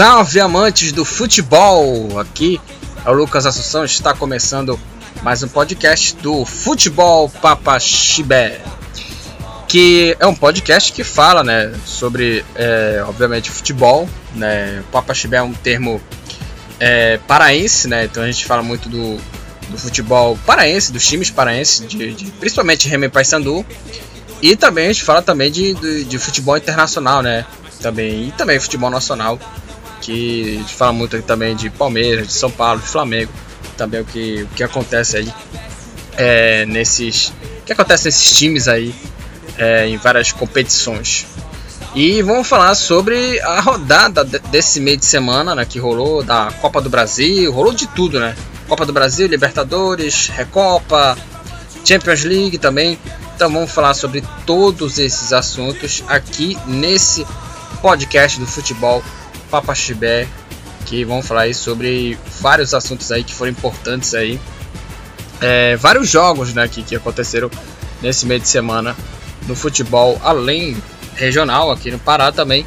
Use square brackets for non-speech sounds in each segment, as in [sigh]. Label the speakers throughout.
Speaker 1: Salve amantes do futebol! Aqui é o Lucas Assunção, está começando mais um podcast do Futebol Papa Chibé, que é um podcast que fala, né, sobre, é, obviamente, futebol, né, Papa Chibé é um termo é, paraense, né, então a gente fala muito do, do futebol paraense, dos times paraenses, de, de, principalmente Remy Paysandu, e também a gente fala também de, de, de futebol internacional, né, também, e também futebol nacional, que a gente fala muito também de Palmeiras, de São Paulo, de Flamengo, também o que, o que acontece aí é, nesses. O que acontece nesses times aí é, em várias competições. E vamos falar sobre a rodada desse meio de semana né, que rolou da Copa do Brasil, rolou de tudo, né? Copa do Brasil, Libertadores, Recopa, Champions League também. Então vamos falar sobre todos esses assuntos aqui nesse podcast do futebol Papa Chibé, que vamos falar aí sobre vários assuntos aí que foram importantes aí. É, vários jogos né, que, que aconteceram nesse meio de semana no futebol, além regional aqui no Pará também,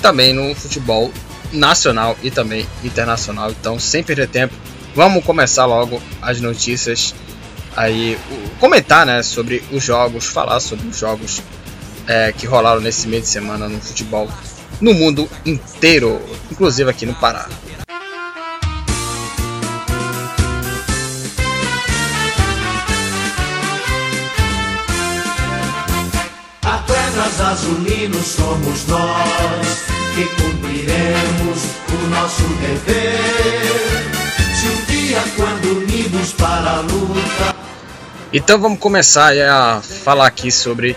Speaker 1: também no futebol nacional e também internacional. Então, sem perder tempo, vamos começar logo as notícias aí, comentar né, sobre os jogos, falar sobre os jogos é, que rolaram nesse meio de semana no futebol no mundo inteiro, inclusive aqui no Pará.
Speaker 2: Apenas azulinos somos nós que cumpriremos o nosso dever. Se um dia, quando unidos para a luta.
Speaker 1: Então vamos começar a falar aqui sobre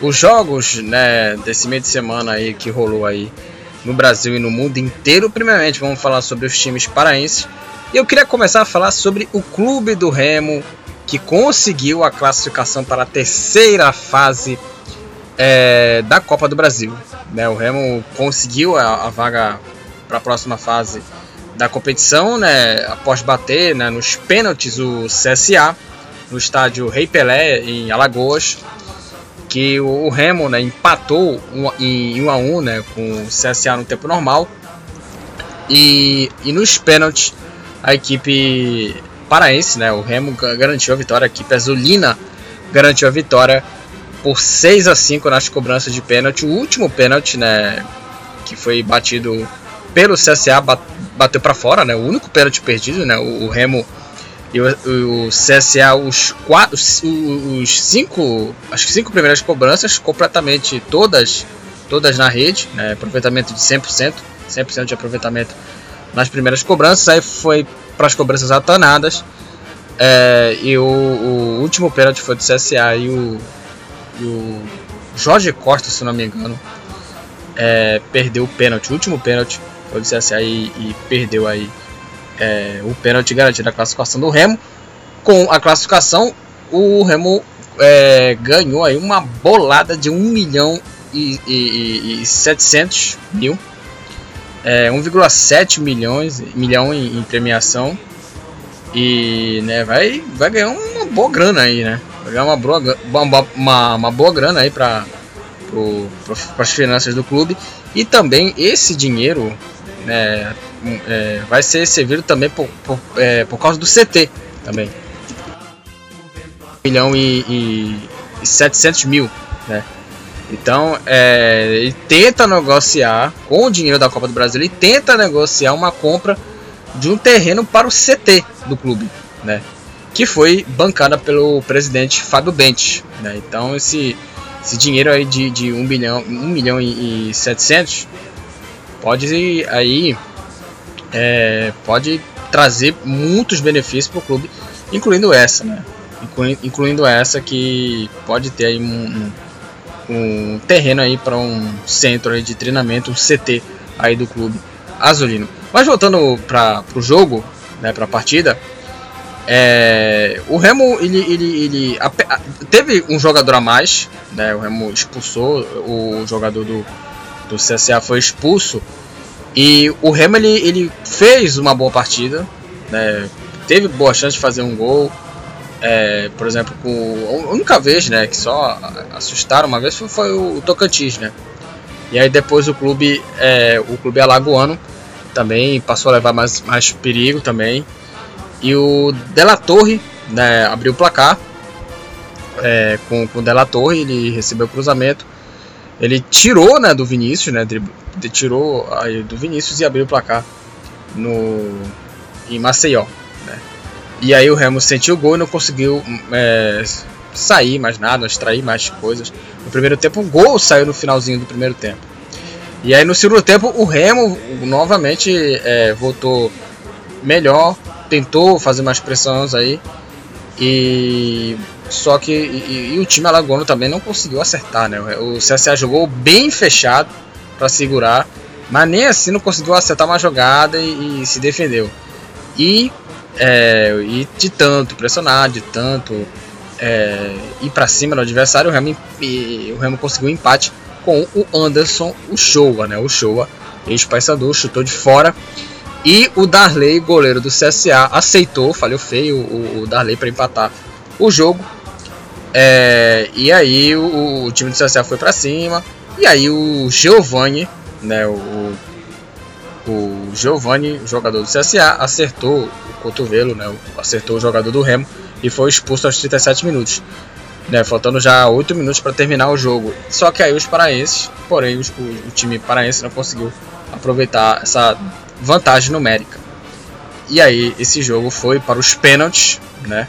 Speaker 1: os jogos né, desse meio de semana aí que rolou aí no Brasil e no mundo inteiro. Primeiramente, vamos falar sobre os times paraenses. E eu queria começar a falar sobre o Clube do Remo, que conseguiu a classificação para a terceira fase é, da Copa do Brasil. Né, o Remo conseguiu a, a vaga para a próxima fase da competição, né, após bater né, nos pênaltis o CSA no estádio Rei Pelé em Alagoas que o Remo né, empatou em 1 a 1 né, com o CSA no tempo normal. E, e nos pênaltis, a equipe paraense, né, o Remo garantiu a vitória, a equipe azulina garantiu a vitória por 6 a 5 nas cobranças de pênalti. O último pênalti, né, que foi batido pelo CSA, bateu para fora, né, o único pênalti perdido, né, o, o Remo e o, o CSA, os, quatro, os, os cinco, acho que cinco primeiras cobranças, completamente todas, todas na rede, né, aproveitamento de 100%, 100% de aproveitamento nas primeiras cobranças, aí foi para as cobranças atanadas, é, e o, o, último pênalti foi do CSA e o, e o Jorge Costa, se não me engano, é, perdeu o pênalti, o último pênalti foi do CSA e, e perdeu aí é, o pênalti garantido a classificação do Remo. Com a classificação, o Remo é, ganhou aí uma bolada de 1 milhão e, e, e 700 mil. É, 1,7 milhões milhão em, em, premiação. E né, vai, vai ganhar uma boa grana aí, né? Vai ganhar uma boa, uma, uma, boa grana aí para as finanças do clube. E também esse dinheiro, né, é, vai ser servido também por, por, é, por causa do CT também. 1 milhão e, e, e 700 mil, né? Então, é, ele tenta negociar com o dinheiro da Copa do Brasil, ele tenta negociar uma compra de um terreno para o CT do clube, né? Que foi bancada pelo presidente Fábio Bentes, né? Então, esse, esse dinheiro aí de, de 1 bilhão, 1 milhão e, e 700 pode aí é, pode trazer muitos benefícios para o clube, incluindo essa, né? incluindo essa que pode ter aí um, um, um terreno aí para um centro aí de treinamento, um CT aí do clube azulino. Mas voltando para o jogo, né, para a partida, é, o Remo ele, ele, ele a, a, teve um jogador a mais, né, o Remo expulsou o jogador do, do CSA foi expulso e o Remo ele, ele fez uma boa partida, né? teve boa chance de fazer um gol. É, por exemplo, com, a única vez né, que só assustaram uma vez foi, foi o Tocantins. Né? E aí depois o clube, é, o clube alagoano também passou a levar mais, mais perigo também. E o Della Torre né, abriu o placar é, com, com o Della Torre, ele recebeu o cruzamento. Ele tirou né, do Vinícius, né, tirou aí do Vinícius e abriu o placar no, em Maceió. Né. E aí o Remo sentiu o gol e não conseguiu é, sair mais nada, extrair mais coisas. No primeiro tempo, o gol saiu no finalzinho do primeiro tempo. E aí no segundo tempo, o Remo novamente é, voltou melhor, tentou fazer mais pressões aí. E só que e, e, o time alagoano também não conseguiu acertar, né? O CSA jogou bem fechado para segurar, mas nem assim não conseguiu acertar uma jogada e, e se defendeu. E, é, e de tanto pressionar, de tanto é, ir para cima do adversário, o Remo, o Remo conseguiu um empate com o Anderson, o Showa, né? O Showa, ex-Paysandu, chutou de fora. E o Darley, goleiro do CSA, aceitou, falhou feio o, o Darley para empatar o jogo. É, e aí o, o, time do CSA foi para cima. E aí o Giovanni, né, o, o Giovanni, jogador do CSA, acertou o cotovelo, né, acertou o jogador do Remo e foi expulso aos 37 minutos. Né, faltando já 8 minutos para terminar o jogo. Só que aí os paraenses, porém os, o, o time paraense não conseguiu aproveitar essa vantagem numérica. E aí esse jogo foi para os pênaltis, né?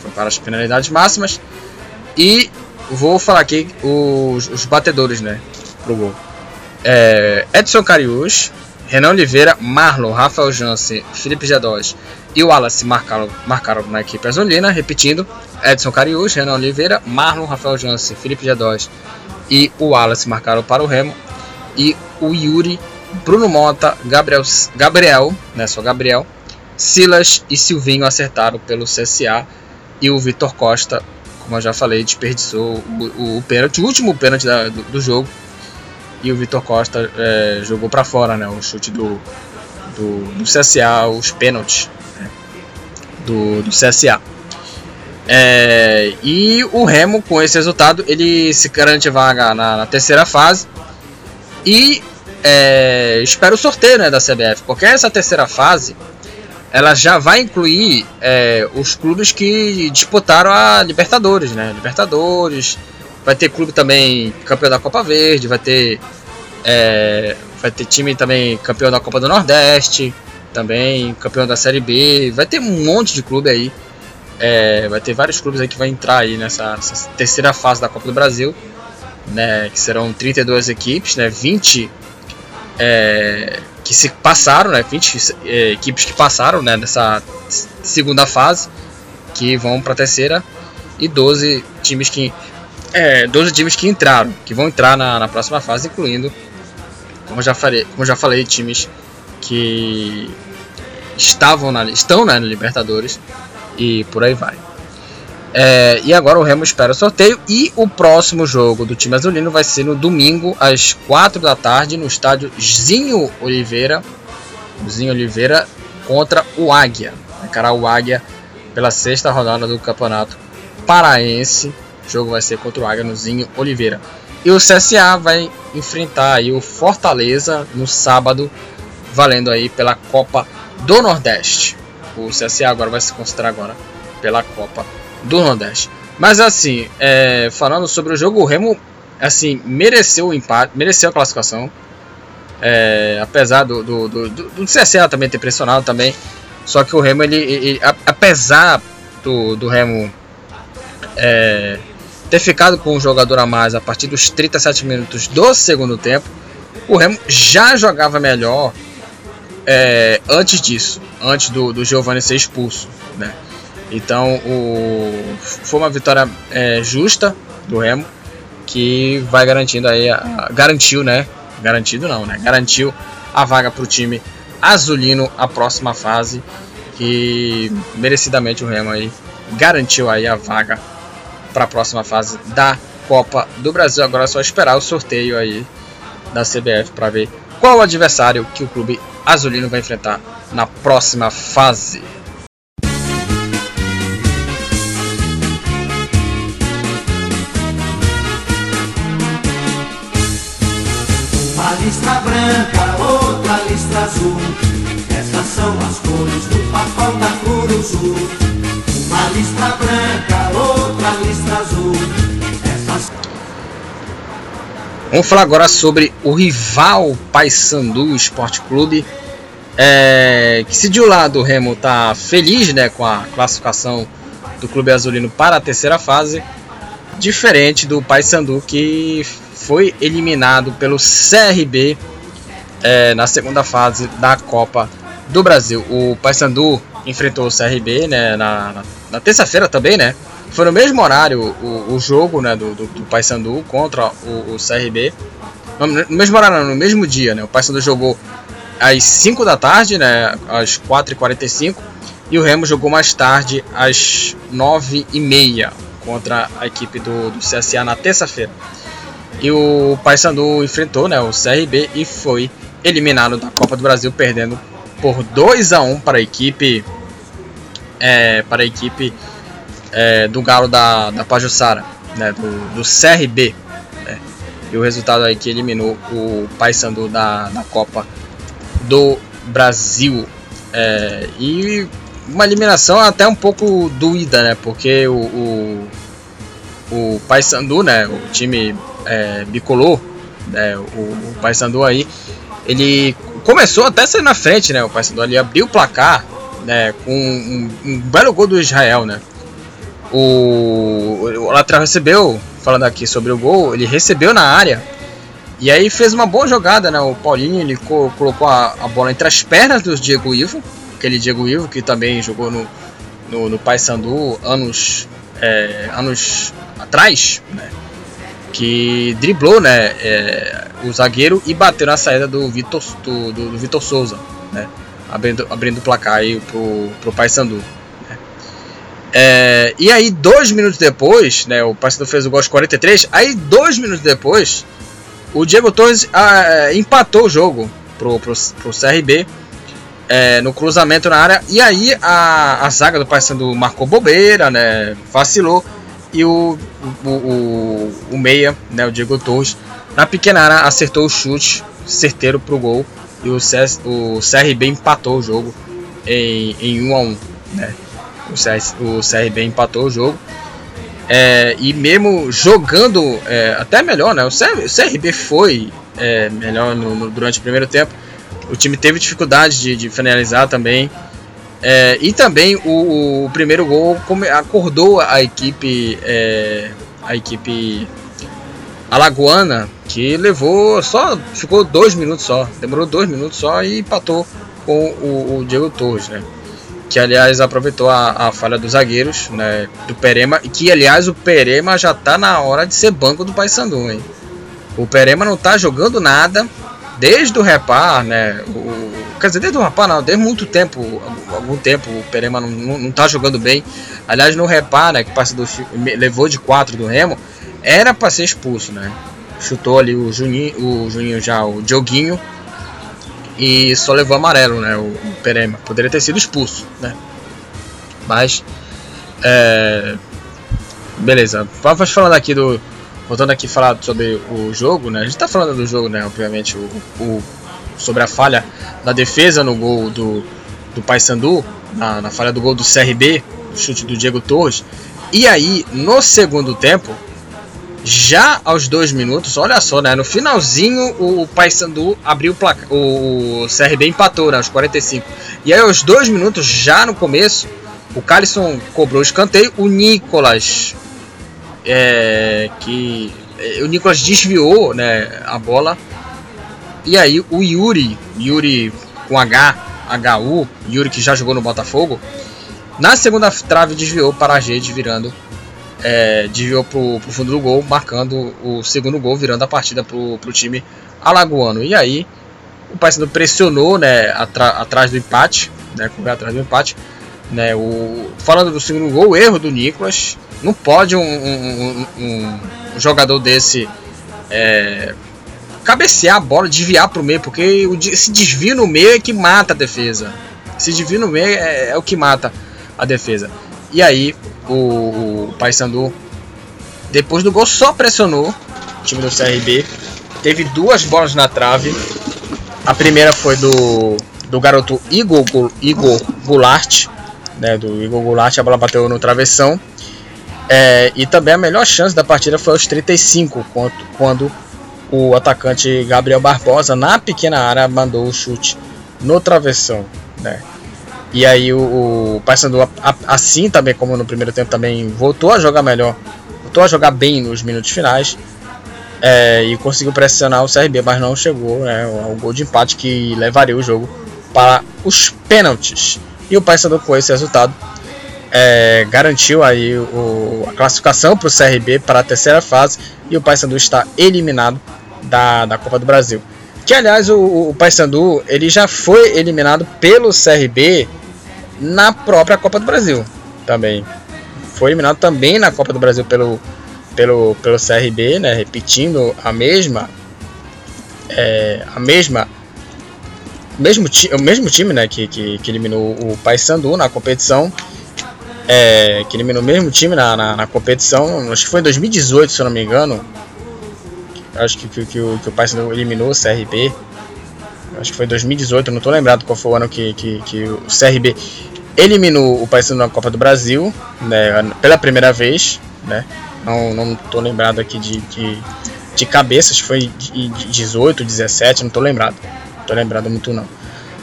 Speaker 1: Foi para as penalidades máximas. E vou falar aqui os, os batedores, né? Pro gol. É, Edson Cariús, Renan Oliveira, Marlon, Rafael Jansen, Felipe Gedós e o Wallace marcaram, marcaram na equipe azulina. Repetindo, Edson Cariús, Renan Oliveira, Marlon, Rafael Jansen, Felipe Gedós e o Wallace marcaram para o Remo. E o Yuri, Bruno Mota, Gabriel, Gabriel, né, só Gabriel, Silas e Silvinho acertaram pelo CSA. E o Vitor Costa como eu já falei, desperdiçou o, o, pênalti, o último pênalti da, do, do, jogo. E o Vitor Costa é, jogou para fora, né? O chute do, do, do CSA, os pênaltis né, do, do CSA. É, e o Remo, com esse resultado, ele se garante vaga na, na terceira fase. E é, espera o sorteio né, da CBF, porque essa terceira fase ela já vai incluir é, os clubes que disputaram a Libertadores, né? Libertadores, vai ter clube também campeão da Copa Verde, vai ter é, vai ter time também campeão da Copa do Nordeste, também campeão da Série B, vai ter um monte de clube aí, é, vai ter vários clubes aí que vai entrar aí nessa, nessa, terceira fase da Copa do Brasil, né? Que serão 32 equipes, né? 20 é, que se passaram, né, 20 é, equipes que passaram né, nessa segunda fase, que vão para a terceira, e 12 times que é, 12 times que entraram, que vão entrar na, na próxima fase, incluindo, como já falei, como já falei, times que estavam na, estão né, na Libertadores e por aí vai. É, e agora o Remo espera o sorteio. E o próximo jogo do time azulino vai ser no domingo, às 4 da tarde, no estádio Zinho Oliveira. Zinho Oliveira contra o Águia. Encarar o Águia pela sexta rodada do campeonato paraense. O jogo vai ser contra o Águia no Zinho Oliveira. E o CSA vai enfrentar aí o Fortaleza no sábado, valendo aí pela Copa do Nordeste. O CSA agora vai se considerar agora pela Copa do Nordeste. Mas assim, é, falando sobre o jogo, o Remo assim mereceu o empate, mereceu a classificação. É, apesar do, do, do, do, do CSA também ter pressionado também. Só que o Remo, ele, ele apesar do, do Remo é, ter ficado com um jogador a mais a partir dos 37 minutos do segundo tempo, o Remo já jogava melhor é, antes disso, antes do, do Giovanni ser expulso. Né? Então o, foi uma vitória é, justa do Remo que vai garantindo aí a, garantiu, né? Garantido não, né? Garantiu a vaga para o time azulino a próxima fase que merecidamente o Remo aí garantiu aí a vaga para a próxima fase da Copa do Brasil. Agora é só esperar o sorteio aí da CBF para ver qual o adversário que o clube azulino vai enfrentar na próxima fase.
Speaker 2: Azul. Essas são as cores do papão da Curuzu. Uma lista branca, outra lista azul.
Speaker 1: Vamos falar agora sobre o rival Paysandu Esporte Clube. É, que se de um lado o Remo está feliz né, com a classificação do Clube Azulino para a terceira fase, diferente do Paysandu que foi eliminado pelo CRB é, na segunda fase da Copa do Brasil. O Paysandu enfrentou o CRB né, na, na, na terça-feira também, né? Foi no mesmo horário o, o jogo né, do, do, do Paysandu contra o, o CRB. No, no, mesmo horário, no mesmo dia, né? O Paysandu jogou às 5 da tarde, né? Às 4h45. E o Remo jogou mais tarde, às 9h30, contra a equipe do, do CSA na terça-feira. E o Paysandu enfrentou né, o CRB e foi eliminado da Copa do Brasil, perdendo por 2 a 1 para a equipe é, para a equipe é, do Galo da, da Pajussara, né, do, do CRB. Né, e o resultado aí que eliminou o Paysandu da, da Copa do Brasil. É, e uma eliminação até um pouco doída, né? Porque o, o, o Paysandu, né? O time é, bicolor, né, o, o Paysandu aí, ele começou até sair na frente, né? O Paysandu ali abriu o placar, né? Com um, um belo gol do Israel, né? O, o lateral recebeu, falando aqui sobre o gol, ele recebeu na área e aí fez uma boa jogada, né? O Paulinho ele co colocou a, a, bola entre as pernas do Diego Ivo, aquele Diego Ivo que também jogou no, no, no Paysandu anos, é, anos atrás, né? que driblou né, é, o zagueiro e bateu na saída do Vitor, do, do, do Vitor Souza, né, abrindo, abrindo o placar aí pro, pro Paysandu. Né. É, e aí, dois minutos depois, né, o Paysandu fez o gol aos 43, aí dois minutos depois, o Diego Torres ah, empatou o jogo pro, pro, pro CRB é, no cruzamento na área, e aí a, a zaga do Paysandu marcou bobeira, né, vacilou, e o, o, o, o meia, né, o Diego Torres, na pequena área acertou o chute certeiro para o gol e o, CS, o CRB empatou o jogo em, em 1 a 1 né? o, CS, o CRB empatou o jogo é, e mesmo jogando é, até melhor, né? O CRB foi é, melhor no, no, durante o primeiro tempo. O time teve dificuldade de, de finalizar também. É, e também o, o, primeiro gol acordou a equipe, é, a equipe alagoana, que levou só, ficou dois minutos só, demorou dois minutos só e empatou com o, o Diego Torres, né? Que aliás aproveitou a, a, falha dos zagueiros, né? Do Perema, e que aliás o Perema já tá na hora de ser banco do Paysandu, hein? O Perema não tá jogando nada desde o repar, né? O, Quer dizer, desde o rapaz, não, desde muito tempo, algum tempo, o Perema não, não, não tá jogando bem. Aliás, no repar, né, que passa do, levou de 4 do Remo, era para ser expulso, né? Chutou ali o Juninho, o Juninho já, o Dioguinho, e só levou amarelo, né? O, o Perema. Poderia ter sido expulso, né? Mas. É, beleza. Vamos falando aqui do. Voltando aqui falar sobre o jogo, né? A gente tá falando do jogo, né? Obviamente, o, o sobre a falha da defesa no gol do, do Paysandu, na, na falha do gol do CRB, chute do Diego Torres. E aí, no segundo tempo, já aos dois minutos, olha só, né? No finalzinho, o Paysandu abriu o placar. O CRB empatou, né? Aos 45. E aí, aos dois minutos, já no começo, o Calisson cobrou o escanteio. O Nicolas. É, que. O Nicolas desviou né, a bola e aí o Yuri, Yuri com H, HU, Yuri que já jogou no Botafogo, na segunda trave desviou para a rede, virando, é, desviou para o fundo do gol, marcando o segundo gol, virando a partida para o time alagoano. E aí o Paysandu pressionou, né, atrás do empate, né, correu atrás do empate. Né, o, falando do segundo gol, o erro do Nicolas, não pode um, um, um, um jogador desse é, cabecear a bola, desviar para o meio, porque esse desvio no meio é que mata a defesa. Esse desvio no meio é, é o que mata a defesa. E aí o, o Paysandu, depois do gol, só pressionou o time do CRB. Teve duas bolas na trave. A primeira foi do, do garoto Igor, Igor Goulart, né, do Igor Goulart, a bola bateu no travessão. É, e também a melhor chance da partida foi aos 35, quando, quando o atacante Gabriel Barbosa, na pequena área, mandou o chute no travessão. Né? E aí o, o Paysandu, assim também como no primeiro tempo, também voltou a jogar melhor, voltou a jogar bem nos minutos finais. É, e conseguiu pressionar o CRB, mas não chegou né, ao gol de empate que levaria o jogo para os pênaltis. E o Paysandu com esse resultado é, garantiu aí o, a classificação para o CRB para a terceira fase e o Paysandu está eliminado da, da Copa do Brasil. Que aliás o, o Paysandu ele já foi eliminado pelo CRB na própria Copa do Brasil também. Foi eliminado também na Copa do Brasil pelo, pelo, pelo CRB, né, repetindo a mesma é, a mesma mesmo o mesmo time né, que, que, que eliminou o Paysandu na competição é, que eliminou o mesmo time na, na, na, competição acho que foi em 2018 se eu não me engano acho que, que, que, o, que o Paysandu eliminou o CRB acho que foi 2018 não estou lembrado qual foi o ano que, que, que o CRB eliminou o Paysandu na Copa do Brasil né, pela primeira vez né não, não tô lembrado aqui de, de, de cabeça, acho que foi de 18, 17, não tô lembrado. Não tô lembrado muito não.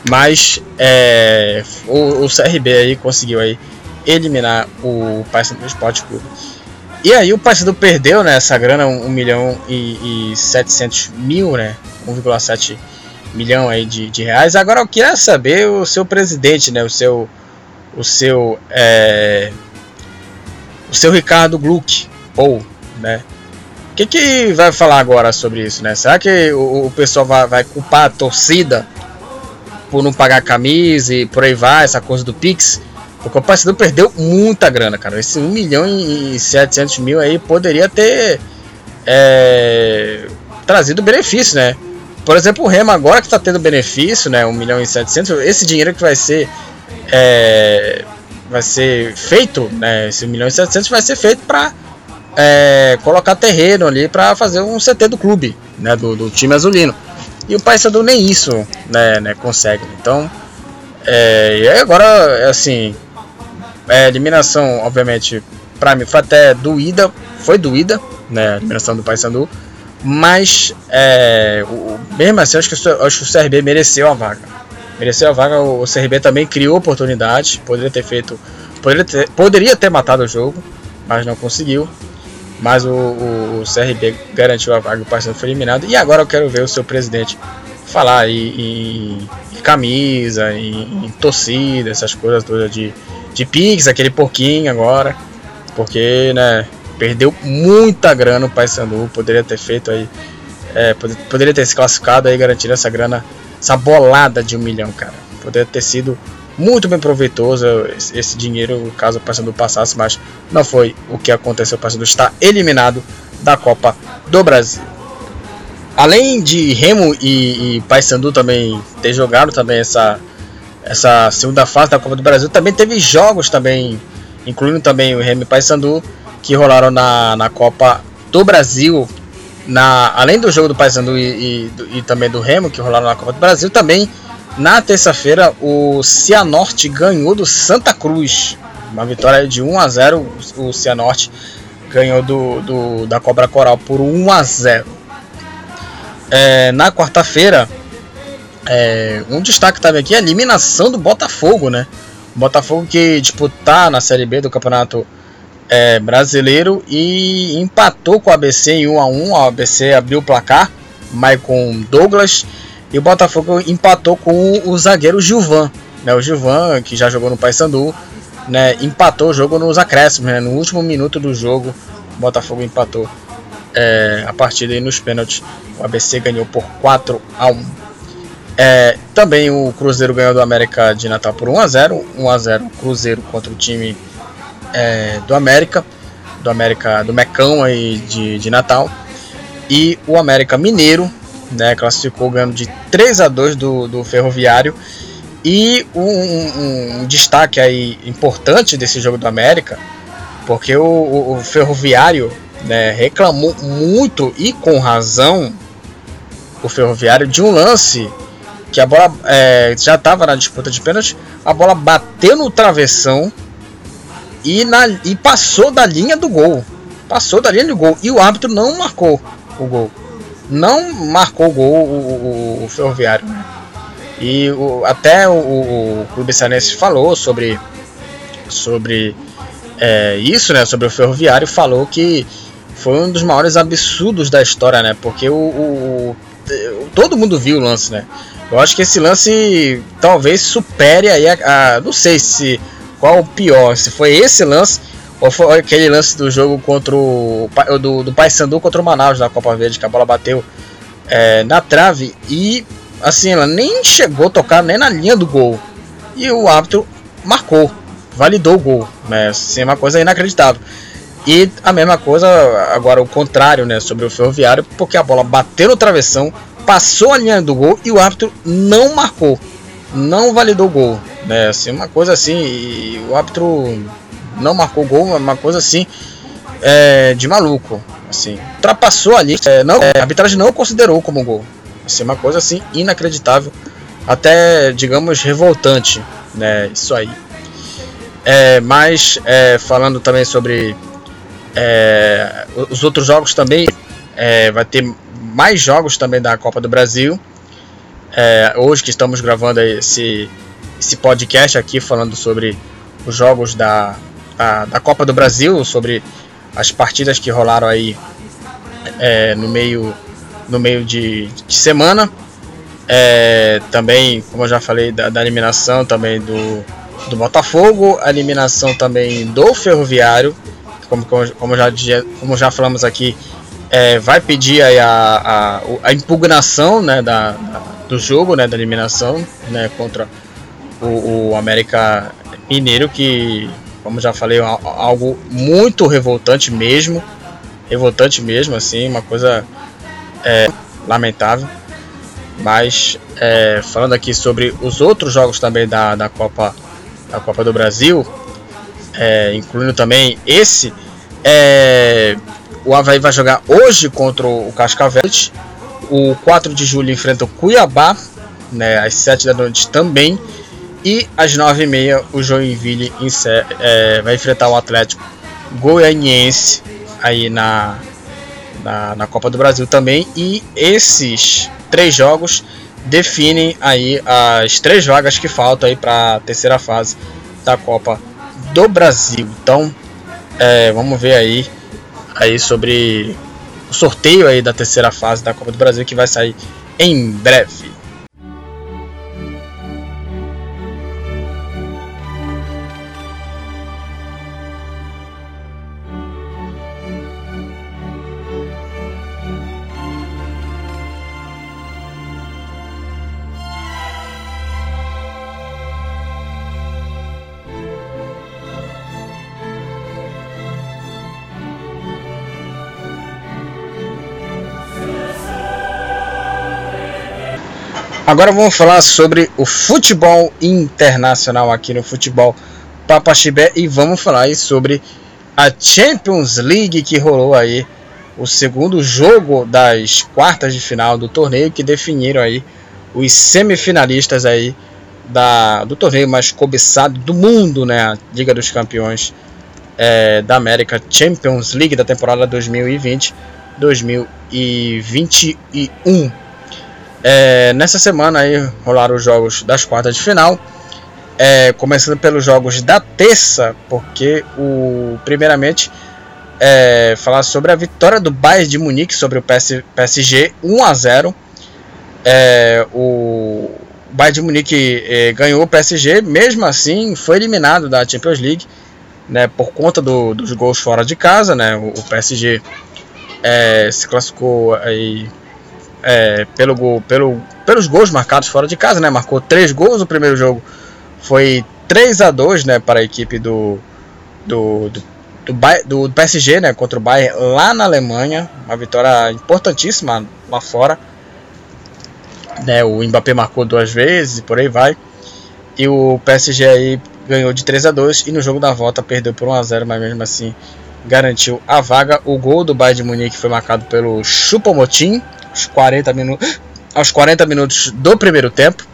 Speaker 1: Mas é, o, o, CRB aí conseguiu aí eliminar o Paysandu Esporte Clube. E aí o Paysandu perdeu né, essa grana, 1 milhão e, e 700 mil, né? 1,7 milhão aí de, de reais. Agora eu queria saber o seu presidente, né? O seu, o seu, é, o seu Ricardo Gluck, ou, né? O que, que vai falar agora sobre isso, né? Será que o, o pessoal vai, vai culpar a torcida por não pagar camisa e por aí vai, essa coisa do Pix? Porque o Paysandu perdeu muita grana, cara. Esse 1 milhão e 700 mil aí poderia ter é, trazido benefício, né? Por exemplo, o Remo agora que está tendo benefício, né? 1 milhão e 700, esse dinheiro que vai ser é, vai ser feito, né? Esse 1 milhão e 700 vai ser feito para é, colocar terreno ali para fazer um CT do clube, né, do, do time azulino. E o Paysandu nem isso né, né, consegue. Então, é, e agora, assim, é, eliminação, obviamente, para mim foi até doída, foi doída, né, a eliminação do Paysandu, mas é, o, mesmo assim, acho que, acho que o CRB mereceu a vaga. Mereceu a vaga, o CRB também criou oportunidade, poderia ter feito, poderia ter, poderia ter matado o jogo, mas não conseguiu. Mas o, o, o CRB garantiu a vaga, o Paysandu foi eliminado. E agora eu quero ver o seu presidente falar em, em camisa, em, em, torcida, essas coisas todas de, de Pix, aquele porquinho agora. Porque, né, perdeu muita grana o Paysandu, poderia ter feito aí, é, poderia ter se classificado aí, garantindo essa grana, essa bolada de um milhão, cara. Poderia ter sido muito bem proveitoso esse dinheiro caso o Paysandu passasse, mas não foi o que aconteceu. O Paysandu está eliminado da Copa do Brasil. Além de Remo e, e Paysandu também ter jogado também essa, essa segunda fase da Copa do Brasil, também teve jogos também, incluindo também o Remo e Paysandu, que rolaram na, na Copa do Brasil. Na, além do jogo do Paysandu e, e, e também do Remo, que rolaram na Copa do Brasil, também na terça-feira, o Cianorte ganhou do Santa Cruz. Uma vitória de 1 a 0. O Cianorte ganhou do, do da Cobra Coral por 1 a 0. É, na quarta-feira, é, um destaque também aqui é a eliminação do Botafogo, né? O Botafogo que disputar na Série B do Campeonato é, Brasileiro e empatou com o ABC em 1 a 1. A ABC abriu o placar, Maicon Douglas e o Botafogo empatou com o zagueiro Gilvan. Né, o Gilvan, que já jogou no Paysandu, né, empatou o jogo nos acréscimos. Né, no último minuto do jogo, o Botafogo empatou é, a partida e nos pênaltis. O ABC ganhou por 4 a 1. É, também o Cruzeiro ganhou do América de Natal por 1 a 0 1 a 0 Cruzeiro contra o time é, do América, do América do Mecão aí de, de Natal. E o América Mineiro né, classificou ganhando de 3 a 2 do, do Ferroviário. E um, um, um, destaque aí importante desse jogo do América, porque o, o, o Ferroviário né, reclamou muito e com razão o Ferroviário de um lance que a bola é, já estava na disputa de pênalti, a bola bateu no travessão e, na, e passou da linha do gol. Passou da linha do gol. E o árbitro não marcou o gol. Não marcou o gol o, o, o Ferroviário. E o, até o, o, Clube Sanense falou sobre, sobre é, isso, né? Sobre o Ferroviário, falou que foi um dos maiores absurdos da história, né? Porque o, todo mundo viu o lance, né? Eu acho que esse lance talvez supere aí a, a, não sei se qual o pior, se foi esse lance ou foi aquele lance do jogo contra o do, do Paysandu contra o Manaus na Copa Verde que a bola bateu é, na trave e assim ela nem chegou a tocar nem na linha do gol e o árbitro marcou, validou o gol, né? Assim, é uma coisa inacreditável. E a mesma coisa agora o contrário, né, sobre o Ferroviário, porque a bola bateu no travessão passou a linha do gol e o árbitro não marcou, não validou o gol, né? Assim, uma coisa assim, o árbitro não marcou gol, uma coisa assim é, de maluco, assim, ultrapassou ali, é, não, é, a arbitragem não considerou como gol, assim, uma coisa assim inacreditável, até digamos revoltante, né? Isso aí. É, mas é, falando também sobre é, os outros jogos também, é, vai ter mais jogos também da Copa do Brasil. É, hoje que estamos gravando esse, esse podcast aqui falando sobre os jogos da, da, da Copa do Brasil, sobre as partidas que rolaram aí é, no meio, no meio de, de semana. É, também, como eu já falei, da, da, eliminação também do, do Botafogo, a eliminação também do Ferroviário, como, como, já, como já falamos aqui, é, vai pedir a, a, a, impugnação né, da, da, do jogo, né, da eliminação né, contra o, o América Mineiro, que, como já falei, é algo muito revoltante mesmo, revoltante mesmo, assim, uma coisa é, lamentável. Mas é, falando aqui sobre os outros jogos também da, da Copa da Copa do Brasil, é, incluindo também esse, é, o Havaí vai jogar hoje contra o Cascavel. O 4 de julho enfrenta o Cuiabá, né, às 7 da noite também. E às 9h30 o Joinville é, vai enfrentar o Atlético Goianiense aí na, na, na, Copa do Brasil também. E esses três jogos definem aí as três vagas que faltam aí para a terceira fase da Copa do Brasil. Então é, vamos ver aí aí sobre o sorteio aí da terceira fase da Copa do Brasil que vai sair em breve. Agora vamos falar sobre o futebol internacional aqui no Futebol Papaxibé e vamos falar aí sobre a Champions League que rolou aí o segundo jogo das quartas de final do torneio que definiram aí os semifinalistas aí da, do torneio mais cobiçado do mundo, né? A Liga dos Campeões é, da América Champions League da temporada 2020-2021. É, nessa semana aí rolaram os jogos das quartas de final. É, começando pelos jogos da terça, porque o primeiramente é, falar sobre a vitória do Bayern de Munique sobre o PS, PSG 1 a 0. É, o Bayern de Munique é, ganhou o PSG, mesmo assim foi eliminado da Champions League, né, por conta do, dos gols fora de casa, né, o, o PSG é, se classificou aí é, pelo gol, pelo, pelos gols marcados fora de casa, né? Marcou três gols no primeiro jogo. Foi 3 a 2 né, para a equipe do, do, do, do, do PSG né, contra o Bayern lá na Alemanha. Uma vitória importantíssima lá fora. Né, o Mbappé marcou duas vezes e por aí vai. E o PSG aí ganhou de 3 a 2 e no jogo da volta perdeu por 1 a 0 mas mesmo assim garantiu a vaga. O gol do Bayern de Munique foi marcado pelo Chupomotin aos 40 minutos, aos 40 minutos do primeiro tempo.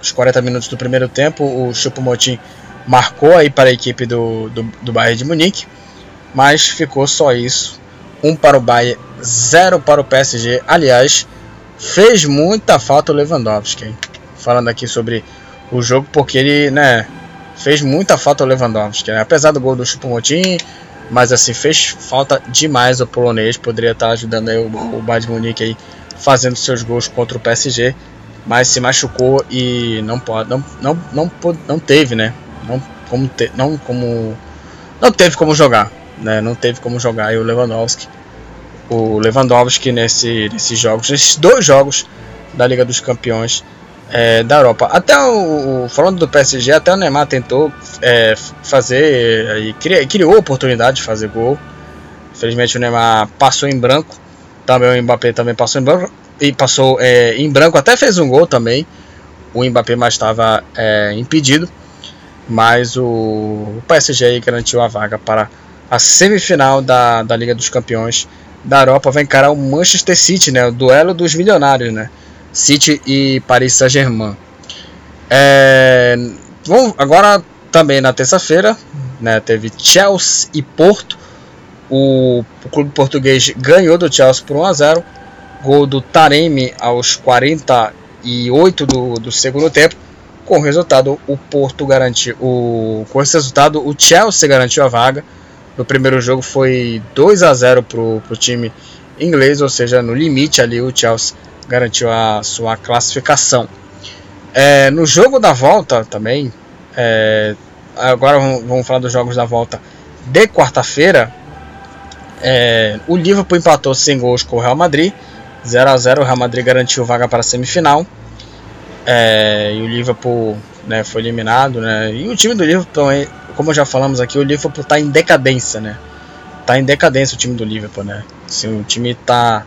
Speaker 1: Os 40 minutos do primeiro tempo, o Chupomotin marcou aí para a equipe do, do, do Bayern de Munique, mas ficou só isso. Um para o Bayern, zero para o PSG. Aliás, fez muita falta o Lewandowski. Falando aqui sobre o jogo, porque ele, né, fez muita falta o Lewandowski. Né? Apesar do gol do Chupomotin, mas assim, fez falta demais o polonês. Poderia estar ajudando o, o Bayern Munique aí, fazendo seus gols contra o PSG. Mas se machucou e não pode, não, não, não, não teve, né? Não como, te, não como, não teve como jogar, né? Não teve como jogar aí o Lewandowski. O Lewandowski nesse, nesses jogos, nesses dois jogos da Liga dos Campeões, é, da Europa. Até o, falando do PSG, até o Neymar tentou é, fazer e criou, criou a oportunidade de fazer gol. Infelizmente o Neymar passou em branco. Também o Mbappé também passou em branco e passou é, em branco, até fez um gol também. O Mbappé mais estava é, impedido, mas o, o PSG garantiu a vaga para a semifinal da, da Liga dos Campeões da Europa. Vai encarar o Manchester City, né? O duelo dos milionários, né? City e Paris Saint-Germain. É, agora também na terça-feira, né, teve Chelsea e Porto. O, o, clube português ganhou do Chelsea por 1 a 0. Gol do Taremi aos 48 do, do segundo tempo. Com o resultado, o Porto garantiu. O, com esse resultado, o Chelsea garantiu a vaga. No primeiro jogo foi 2 a 0 para o time inglês, ou seja, no limite ali o Chelsea garantiu a sua classificação. É, no jogo da volta também, é, agora vamos falar dos jogos da volta de quarta-feira. É, o Liverpool empatou sem gols com o Real Madrid, 0 a 0 O Real Madrid garantiu vaga para a semifinal. É, e o Liverpool né, foi eliminado. Né, e o time do Liverpool, como já falamos aqui, o Liverpool está em decadência. Né, tá em decadência o time do Liverpool. Né, assim, o time está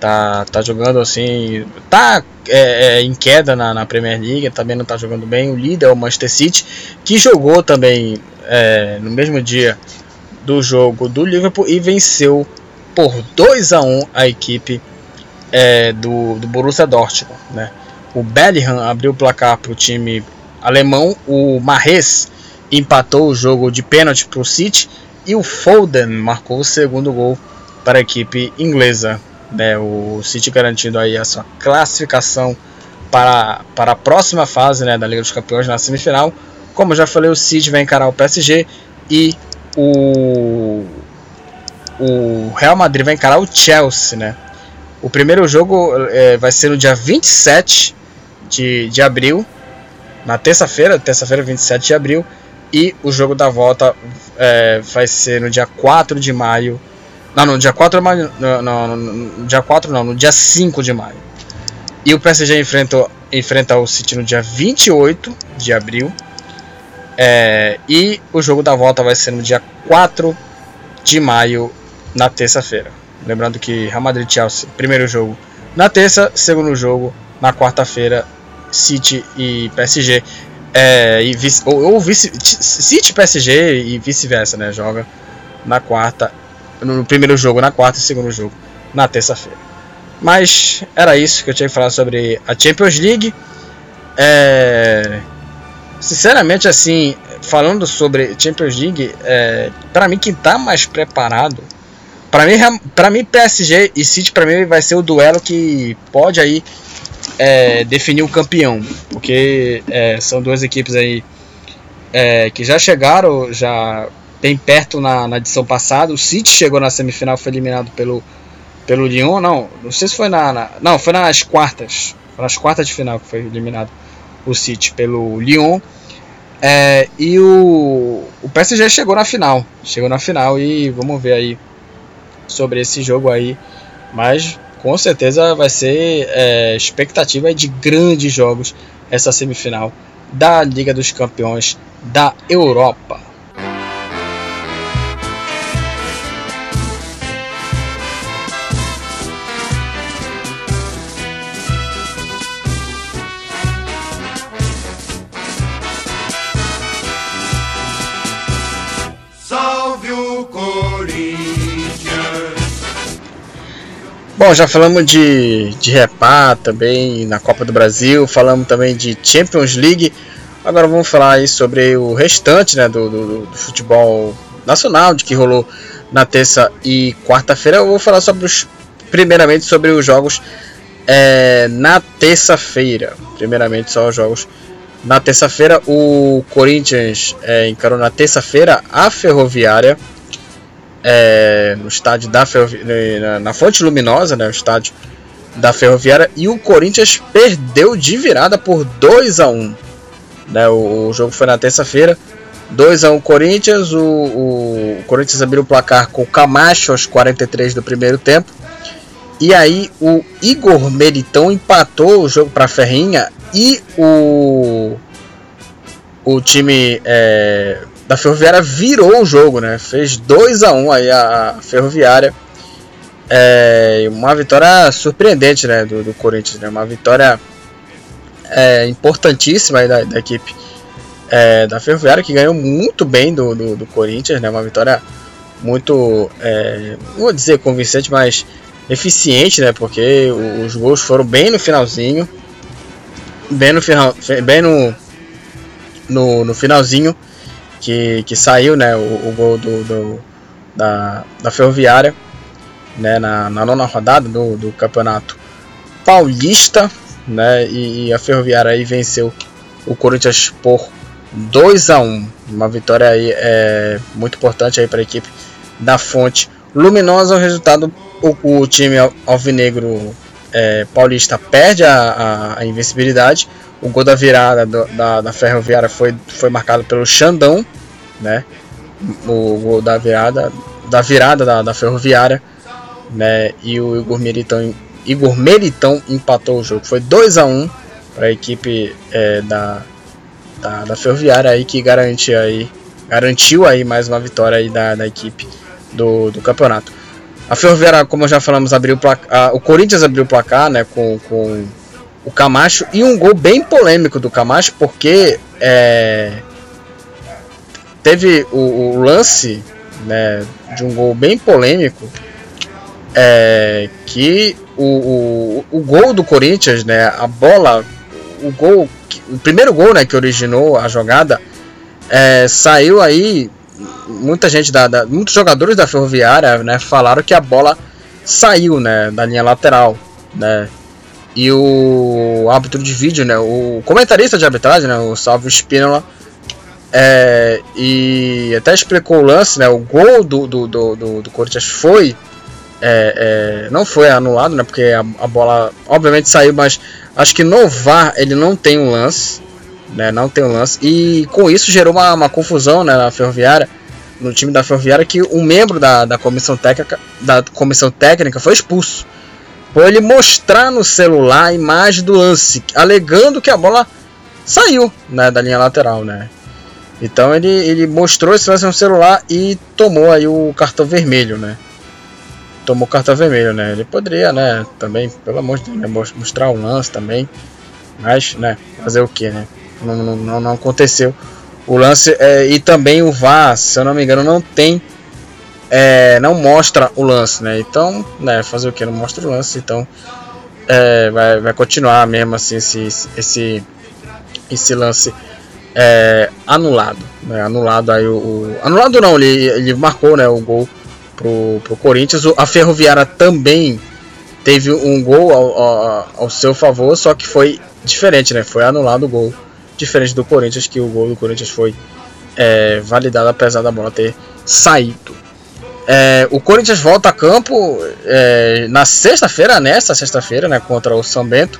Speaker 1: tá, tá jogando assim, tá é, é, em queda na, na, Premier League, também não tá jogando bem. O líder é o Manchester City, que jogou também é, no mesmo dia do jogo do Liverpool e venceu por 2 a 1 a equipe é, do, do Borussia Dortmund. Né? O Bellingham abriu o placar para o time alemão, o Marres empatou o jogo de pênalti para o City e o Foden marcou o segundo gol para a equipe inglesa né, o City garantindo aí a sua classificação para, para a próxima fase né, da Liga dos Campeões na semifinal. Como já falei, o City vai encarar o PSG e o, o Real Madrid vai encarar o Chelsea. Né? O primeiro jogo é, vai ser no dia 27 de, de abril, na terça-feira, terça-feira 27 de abril, e o jogo da volta é, vai ser no dia 4 de maio não, no dia 4 de maio. Não, no dia 4 não, no dia 5 de maio. E o PSG enfrenta, enfrenta o City no dia 28 de abril. É, e o jogo da volta vai ser no dia 4 de maio, na terça-feira. Lembrando que Real Madrid Chelsea, primeiro jogo na terça, segundo jogo na quarta-feira, City e PSG. É, e vice, ou, ou vice, City PSG e vice-versa, né? Joga na quarta no primeiro jogo na quarta e segundo jogo na terça-feira. Mas era isso que eu tinha que falar sobre a Champions League. É... Sinceramente, assim, falando sobre Champions League, é... para mim quem tá mais preparado, para mim, para mim PSG e City para mim vai ser o duelo que pode aí é, definir o campeão, porque é, são duas equipes aí é, que já chegaram, já bem perto na, na edição passada. O City chegou na semifinal, foi eliminado pelo, pelo Lyon. Não, não sei se foi na, na, Não, foi nas quartas. Foi nas quartas de final que foi eliminado o City pelo Lyon. É, e o, o PSG chegou na final. Chegou na final e vamos ver aí sobre esse jogo aí. Mas com certeza vai ser é, expectativa de grandes jogos essa semifinal da Liga dos Campeões da Europa. Bom, já falamos de, de Repá também na Copa do Brasil, falamos também de Champions League. Agora vamos falar aí sobre o restante né, do, do, do futebol nacional, de que rolou na terça e quarta-feira. Eu vou falar sobre os, primeiramente sobre os jogos é, na terça-feira. Primeiramente só os jogos na terça-feira. O Corinthians é, encarou na terça-feira a Ferroviária é, no estádio da na, na Fonte Luminosa, né, o estádio da Ferroviária, e o Corinthians perdeu de virada por 2 a 1 né, o, o jogo foi na terça-feira, 2 a 1 Corinthians, o, o, Corinthians abriu o placar com o Camacho aos 43 do primeiro tempo, e aí o Igor Meritão empatou o jogo para a Ferrinha e o o time é, da Ferroviária virou o jogo, né? Fez 2 a 1 um aí a, Ferroviária. É, uma vitória surpreendente, né, do, do Corinthians, né? Uma vitória é, importantíssima da, da equipe é, da Ferroviária que ganhou muito bem do, do, do Corinthians, né? Uma vitória muito, é, não vou dizer convincente, mas eficiente, né? Porque os gols foram bem no finalzinho, bem no final, bem no, no, no finalzinho que, que saiu né, o, o gol do, do, da, da Ferroviária né, na, na nona rodada do, do Campeonato Paulista. Né, e, e, a Ferroviária aí venceu o Corinthians por 2 a 1 Uma vitória aí é, muito importante para a equipe da Fonte Luminosa. O resultado, o, o time alvinegro é, paulista perde a, a, a invencibilidade o gol da virada do, da, da Ferroviária foi, foi marcado pelo Xandão, né? O gol da virada da virada da, da Ferroviária, né? E o Igor Meritão, Igor Meritão empatou o jogo. Foi 2 a 1 para a equipe é, da, da, da, Ferroviária aí que garantiu aí garantiu aí mais uma vitória aí da, da equipe do, do campeonato. A Ferroviária, como já falamos, abriu o placar, o Corinthians abriu o placar, né, com, com o Camacho e um gol bem polêmico do Camacho, porque é, teve o, o, lance né, de um gol bem polêmico é, que o, o, o, gol do Corinthians, né, a bola, o gol, o primeiro gol né, que originou a jogada é, saiu aí muita gente da, da, muitos jogadores da Ferroviária né, falaram que a bola saiu né, da linha lateral né, e o árbitro de vídeo, né, o comentarista de arbitragem, né, o Salvo Spínola, é, e até explicou o lance, né, o gol do, do, do, do, do Corinthians foi, é, é, não foi anulado, né, porque a, a, bola obviamente saiu, mas acho que no VAR ele não tem um lance, né, não tem um lance, e com isso gerou uma, uma confusão né, na Ferroviária, no time da Ferroviária, que um membro da, da, comissão técnica, da comissão técnica foi expulso por ele mostrar no celular a imagem do lance, alegando que a bola saiu né, da linha lateral, né? Então ele, ele mostrou esse lance no celular e tomou aí o cartão vermelho, né? Tomou o cartão vermelho, né? Ele poderia, né? Também, pelo amor de Deus, né, mostrar o lance também, mas, né? Fazer o que, né? Não, não, não aconteceu o lance é, e também o VAR, se eu não me engano, não tem é, não mostra o lance, né? Então, né, fazer o que? Não mostra o lance, então é, vai, vai continuar mesmo assim esse, esse, esse lance é, anulado, né? Anulado aí o, o, anulado não, ele, ele marcou, né, o gol pro, pro Corinthians. A Ferroviária também teve um gol ao, ao, ao seu favor, só que foi diferente, né? Foi anulado o gol, diferente do Corinthians, que o gol do Corinthians foi é, validado apesar da bola ter saído. É, o Corinthians volta a campo é, na sexta-feira, nesta sexta-feira, né, contra o São Bento,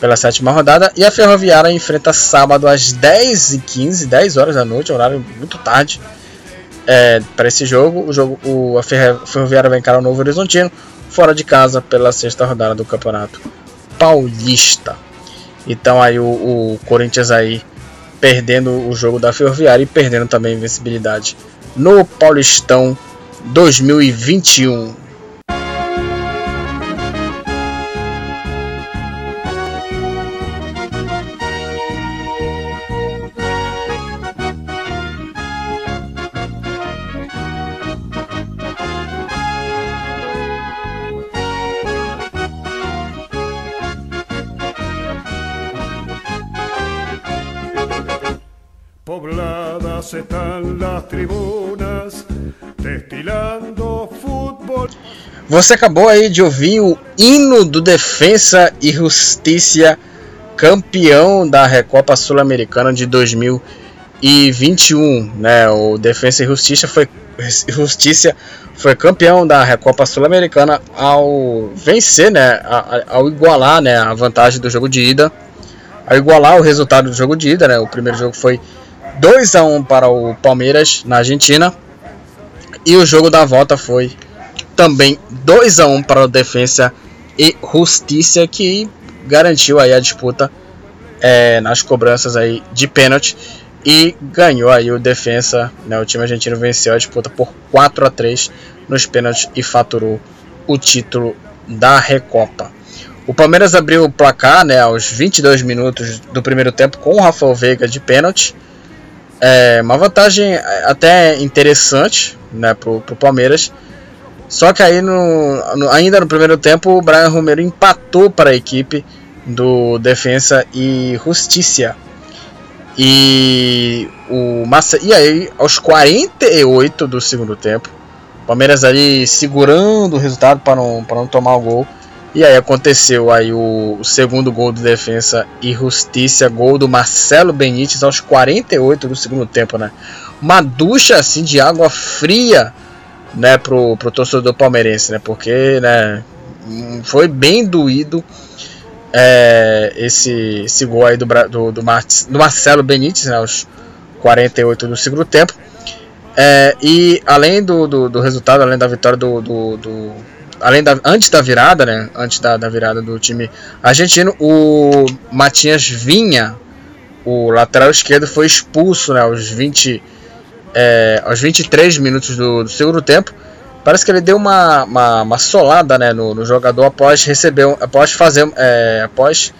Speaker 1: pela sétima rodada. E a Ferroviária enfrenta sábado às 10h15, 10 horas da noite, horário muito tarde é, para esse jogo. O jogo o, a Ferroviária vai encarar o Novo Horizontino, fora de casa, pela sexta rodada do Campeonato Paulista. Então aí o, o Corinthians aí perdendo o jogo da Ferroviária e perdendo também a invencibilidade no Paulistão 2021. Você acabou aí de ouvir o hino do Defensa e Justiça, campeão da Recopa Sul-Americana de 2021. Né? O Defensa e Justiça foi, Justiça foi campeão da Recopa Sul-Americana ao vencer, né? ao igualar né? a vantagem do jogo de ida, ao igualar o resultado do jogo de ida. Né? O primeiro jogo foi 2 a 1 para o Palmeiras na Argentina e o jogo da volta foi também 2 a 1 para o Defensa e Justiça que garantiu aí a disputa é, nas cobranças aí de pênalti e ganhou aí o Defensa, né, o time argentino venceu a disputa por 4 a 3 nos pênaltis e faturou o título da Recopa. O Palmeiras abriu o placar né, aos 22 minutos do primeiro tempo com o Rafael Veiga de pênalti. É, uma vantagem até interessante né, para o Palmeiras. Só que aí, no, no, ainda no primeiro tempo, o Brian Romero empatou para a equipe do Defensa e Justiça. E, o Massa, e aí, aos 48 do segundo tempo, o Palmeiras ali segurando o resultado para não, para não tomar o gol. E aí aconteceu aí o, o, segundo gol do Defensa e Justiça, gol do Marcelo Benítez aos 48 do segundo tempo, né? Uma ducha assim de água fria né, pro, pro torcedor palmeirense, né? Porque, né, foi bem doído é, esse, esse gol aí do, do, do, Mar, do Marcelo Benítez, né, aos 48 do segundo tempo. É, e além do, do, do, resultado, além da vitória do, do, do, além da antes da virada, né, antes da, da virada do time argentino, o Matias Vinha, o lateral esquerdo, foi expulso, né, aos 20 é, aos 23 minutos do, do, segundo tempo. Parece que ele deu uma, uma, uma solada né, no, no, jogador após receber, após fazer, é, após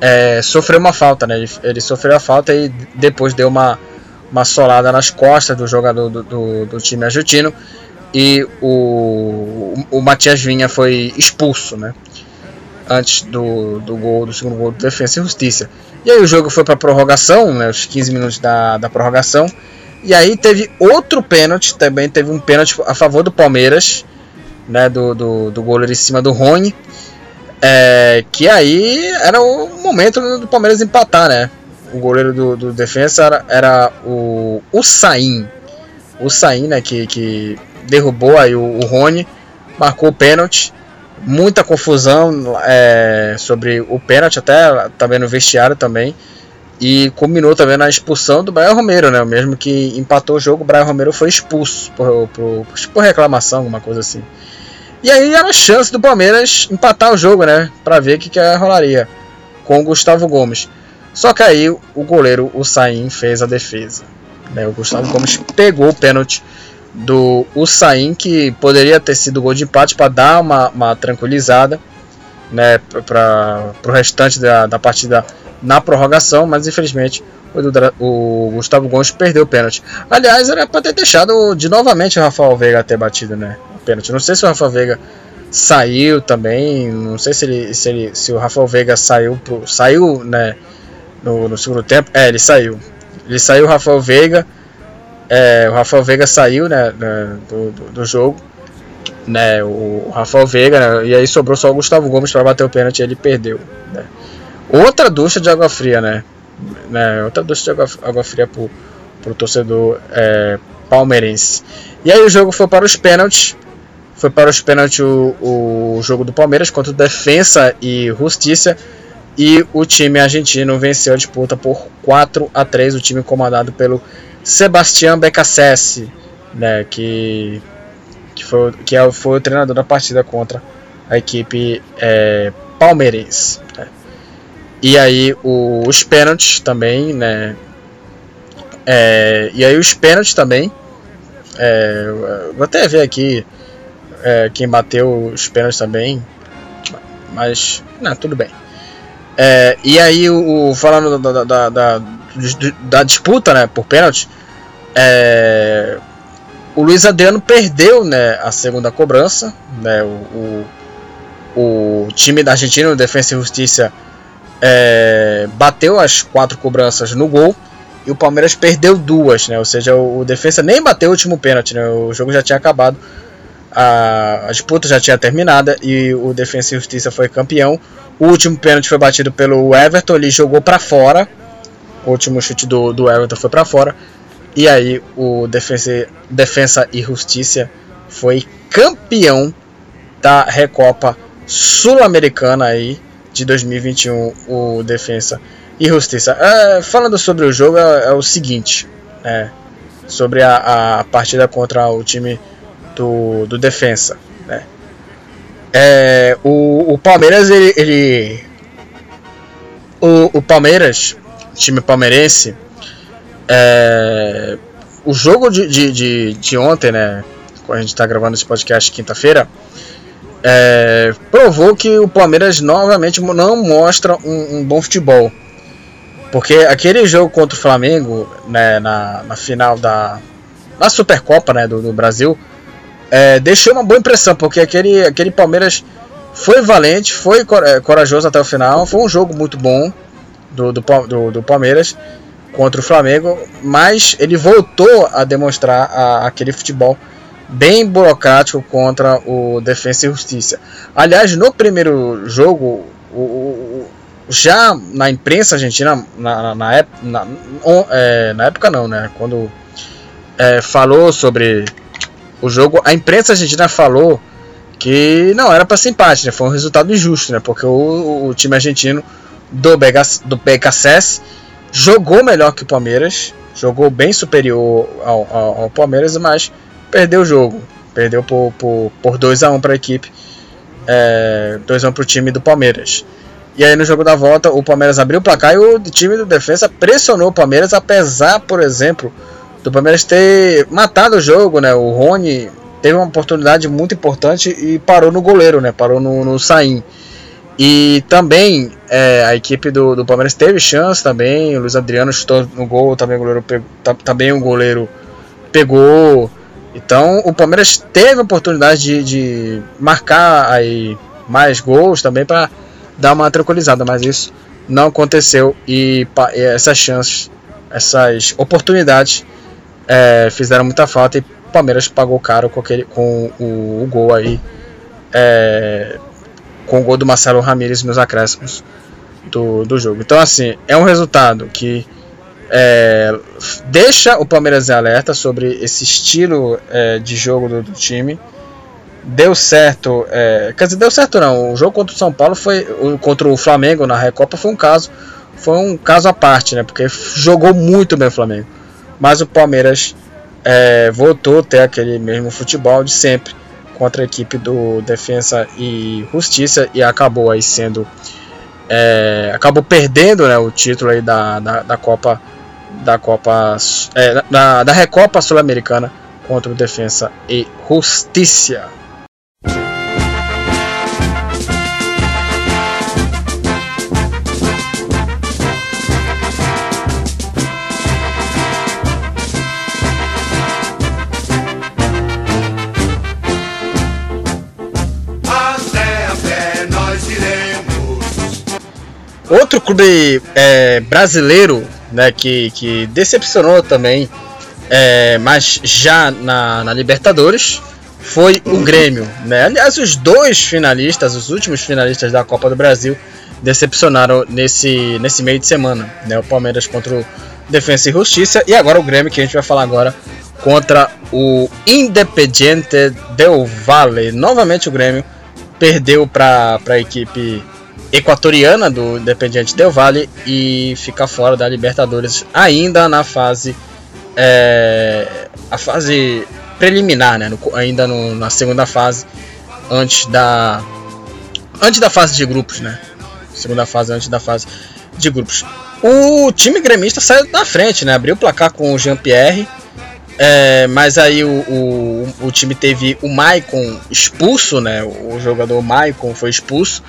Speaker 1: é, sofrer uma falta. Né? Ele, ele, sofreu a falta e depois deu uma, uma solada nas costas do jogador do, do, do time argentino e o, o, o Matias Vinha foi expulso, né? Antes do, do gol, do segundo gol do Defensa e Justiça. E aí o jogo foi para prorrogação, né? Os 15 minutos da, da prorrogação. E aí teve outro pênalti, também teve um pênalti a favor do Palmeiras, né, do, do, do goleiro em cima do Rony. É, que aí era o momento do Palmeiras empatar, né? O goleiro do, do defesa era, era o, o Sain. O Sain, né, que, que derrubou aí o, o Rony, marcou o pênalti. Muita confusão é, sobre o pênalti, até também no vestiário também. E culminou também na expulsão do Brian Romero, né? O mesmo que empatou o jogo, o Brian Romero foi expulso por, por, por reclamação, alguma coisa assim. E aí era a chance do Palmeiras empatar o jogo, né? Pra ver o que, que rolaria com o Gustavo Gomes. Só que aí o goleiro, o Sain, fez a defesa. Né? O Gustavo Gomes pegou o pênalti do Usain, que poderia ter sido gol de empate para dar uma, uma tranquilizada né, para o restante da, da partida na prorrogação, mas infelizmente o, Gustavo Gomes perdeu o pênalti. Aliás, era para ter deixado de novamente o Rafael Veiga ter batido né, o pênalti. Não sei se o Rafael Veiga saiu também, não sei se, ele, se, ele, se o Rafael Veiga saiu, pro, saiu né, no, no segundo tempo. É, ele saiu. Ele saiu o Rafael Veiga. É, o Rafael Veiga saiu né, do, do, do jogo né, o Rafael Veiga, né, e aí sobrou só o Gustavo Gomes para bater o pênalti e ele perdeu. Né. Outra ducha de água fria, né? né? Outra ducha de água, água fria pro, pro torcedor é, palmeirense. E aí o jogo foi para os pênaltis. Foi para os pênaltis o, o jogo do Palmeiras contra o Defensa e Justiça. E o time argentino venceu a disputa por 4 a 3 o time comandado pelo Sebastião Becassese, né, que, que, foi, que é foi o treinador da partida contra a equipe é, palmeirense. Né. E aí o, os pênaltis também, né? É, e aí os pênaltis também. É, vou até ver aqui é, quem bateu os pênaltis também. Mas, não, tudo bem. É, e aí, o, falando da, da, da, da, disputa né, por pênalti, é, o Luiz Adriano perdeu né, a segunda cobrança. Né, o, o, o time da Argentina, o Defensa e Justiça, é, bateu as quatro cobranças no gol e o Palmeiras perdeu duas, né? Ou seja, o, o defesa nem bateu o último pênalti, né? O jogo já tinha acabado, a, a disputa já tinha terminado e o Defensa e Justiça foi campeão. O último pênalti foi batido pelo Everton, ele jogou para fora. O último chute do, do Everton foi para fora. E aí o Defensa, Defensa e Justiça foi campeão da Recopa Sul-Americana aí de 2021, o Defensa e Justiça. É, falando sobre o jogo, é, é o seguinte: é, sobre a, a, partida contra o time do, do Defensa. Né? É, o, o, Palmeiras, ele. ele o, o, Palmeiras, time palmeirense, é, o jogo de, de, de, de ontem, né? A gente está gravando esse podcast quinta-feira é, provou que o Palmeiras novamente não mostra um, um, bom futebol. Porque aquele jogo contra o Flamengo, né, na, na final da na Supercopa né, do, do Brasil, é, deixou uma boa impressão, porque aquele, aquele Palmeiras foi valente, foi corajoso até o final, foi um jogo muito bom do, do, do, do Palmeiras contra o Flamengo, mas ele voltou a demonstrar a, aquele futebol bem burocrático contra o Defensa e Justiça. Aliás, no primeiro jogo, o, o, já na imprensa argentina, na, na, na, na, é, na época não, né? Quando é, falou sobre o jogo, a imprensa argentina falou que não era para ser empate, né? Foi um resultado injusto, né? Porque o, o time argentino do BKSS jogou melhor que o Palmeiras, jogou bem superior ao, ao, ao Palmeiras, mas perdeu o jogo. Perdeu por, por, por 2x1 para a equipe. É, 2x1 para o time do Palmeiras. E aí no jogo da volta o Palmeiras abriu o placar e o time do defesa pressionou o Palmeiras, apesar, por exemplo, do Palmeiras ter matado o jogo, né? O Rony teve uma oportunidade muito importante e parou no goleiro, né? Parou no, no Saim. E também é, a equipe do, do Palmeiras teve chance também. O Luiz Adriano chutou no gol, também o goleiro pegou, também o goleiro pegou. Então o Palmeiras teve a oportunidade de, de marcar aí mais gols também para dar uma tranquilizada, mas isso não aconteceu e, essas chances, essas oportunidades é, fizeram muita falta e o Palmeiras pagou caro com, aquele, com o, o gol aí, é, com o gol do Marcelo Ramírez nos acréscimos do, do jogo. Então assim, é um resultado que é, deixa o Palmeiras em alerta sobre esse estilo é, de jogo do, do, time. Deu certo, é, quer dizer, deu certo não. O jogo contra o São Paulo foi contra o Flamengo na Recopa foi um caso, foi um caso à parte, né? Porque jogou muito bem o Flamengo. Mas o Palmeiras é, voltou a ter aquele mesmo futebol de sempre contra a equipe do Defensa e Justiça e acabou aí sendo é, acabou perdendo né, o título aí da, da, da Copa da Copa é, da, da Recopa Sul-Americana contra o Defensa e Justiça. Outro clube é, brasileiro né, que, que decepcionou também, é, mas já na, na, Libertadores, foi o Grêmio. Né? Aliás, os dois finalistas, os últimos finalistas da Copa do Brasil, decepcionaram nesse, nesse meio de semana. Né? O Palmeiras contra o Defensa e Justiça e agora o Grêmio, que a gente vai falar agora, contra o Independiente Del Valle. Novamente o Grêmio perdeu para a equipe equatoriana do Independiente Del Valle e fica fora da Libertadores ainda na fase é, a fase preliminar, né? No, ainda no, na segunda fase antes da antes da fase de grupos, né? Segunda fase antes da fase de grupos. O time gremista saiu na frente, né? Abriu o placar com o Jean Pierre. É, mas aí o, o, o, time teve o Maicon expulso, né? O jogador Maicon foi expulso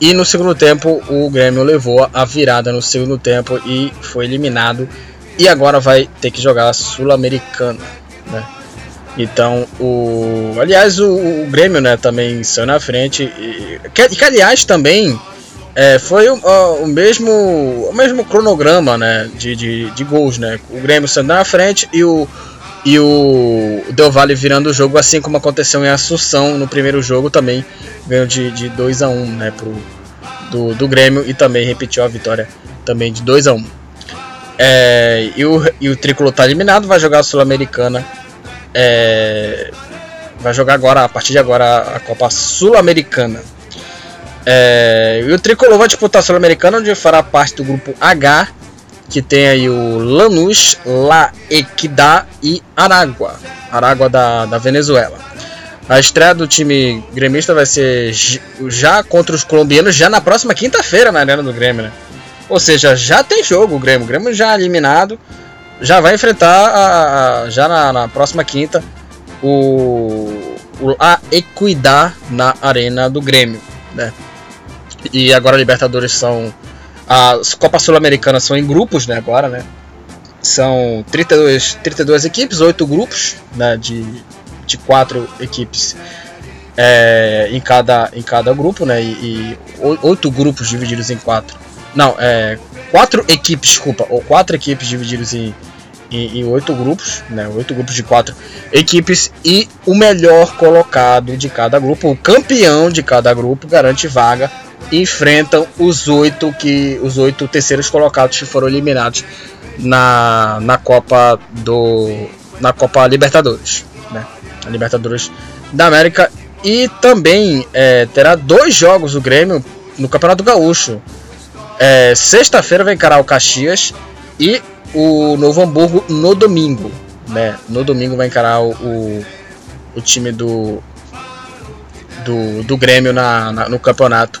Speaker 1: e no segundo tempo, o Grêmio levou a virada no segundo tempo e foi eliminado. E agora vai ter que jogar a Sul-Americana, né? Então, o. Aliás, o, o, Grêmio né, também saiu na frente. E, que, que aliás, também é, foi o, o, mesmo o mesmo cronograma né, de, de, de gols. Né? O Grêmio sendo na frente e o, e o Del Valle virando o jogo, assim como aconteceu em Assunção no primeiro jogo também, ganhou de, de 2 a 1 um, né, pro, do, do Grêmio e também repetiu a vitória também de 2 a 1 um. é, e, o, e o Tricolor está eliminado, vai jogar a Sul-Americana. É, vai jogar agora, a partir de agora, a Copa Sul-Americana. É, e o Tricolor vai disputar a Sul-Americana, onde fará parte do grupo H, que tem aí o Lanús, La Equidad e Aragua, Aragua da, da Venezuela. A estreia do time gremista vai ser já contra os colombianos já na próxima quinta-feira na Arena do Grêmio, né? Ou seja, já tem jogo o Grêmio. O Grêmio já eliminado, já vai enfrentar a, a, já na, na, próxima quinta o, o a Equidad na Arena do Grêmio, né? E agora a Libertadores são. As Copas Sul-Americanas são em grupos, né? Agora, né? São 32, 32 equipes, 8 grupos né, de, de 4 equipes é, em, cada, em cada grupo, né? E, e 8 grupos divididos em 4. Não, é. 4 equipes, desculpa, ou 4 equipes divididas em, em, em oito grupos, né? Oito grupos de quatro equipes e o melhor colocado de cada grupo, o campeão de cada grupo garante vaga enfrentam os oito que os oito terceiros colocados que foram eliminados na, na Copa do na Copa Libertadores, né? A Libertadores da América e também é, terá dois jogos o Grêmio no Campeonato Gaúcho. É, Sexta-feira vai encarar o Caxias e o Novo Hamburgo no domingo, né? No domingo vai encarar o, o, o time do, do, do Grêmio na, na no campeonato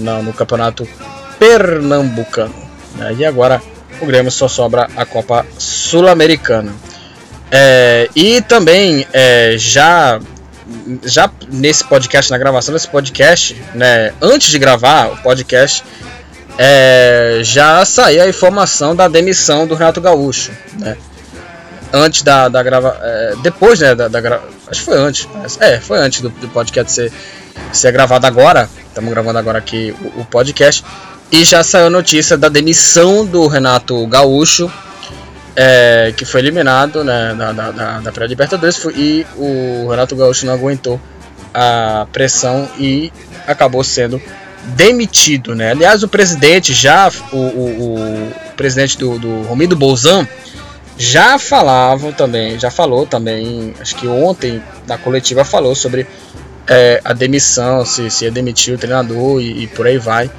Speaker 1: no, no campeonato pernambucano. Né? E agora o Grêmio só sobra a Copa Sul-Americana. É, e também é, já já nesse podcast, na gravação desse podcast, né, antes de gravar o podcast, é, já saiu a informação da demissão do Renato Gaúcho, né? Antes da, da grava, é, depois, né, da, da, acho que foi antes, é, foi antes do, do podcast ser, ser gravado agora, Estamos gravando agora aqui o, o, podcast. E já saiu a notícia da demissão do Renato Gaúcho, é, que foi eliminado né, da, da, da pré-Libertadores. E o Renato Gaúcho não aguentou a pressão e acabou sendo demitido. Né? Aliás, o presidente já, o, o, o presidente do, do Romido Bolzan, já falava também, já falou também, acho que ontem na coletiva falou sobre é, a demissão, se, se ia demitir o treinador e, e por aí vai.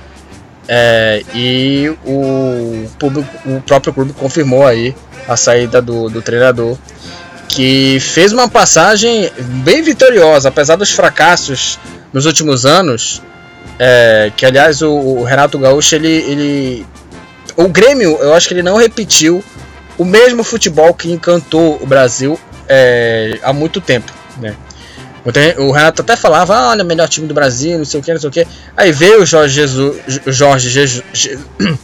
Speaker 1: É, e o, público, o próprio clube confirmou aí a saída do, do treinador, que fez uma passagem bem vitoriosa, apesar dos fracassos nos últimos anos. É, que aliás o, o, Renato Gaúcho ele, ele, o Grêmio eu acho que ele não repetiu o mesmo futebol que encantou o Brasil é, há muito tempo, né? O Renato até falava, ah, olha, melhor time do Brasil, não sei o que, não sei o que. Aí veio o Jorge Jesus, o Jorge Jesus, [clears throat]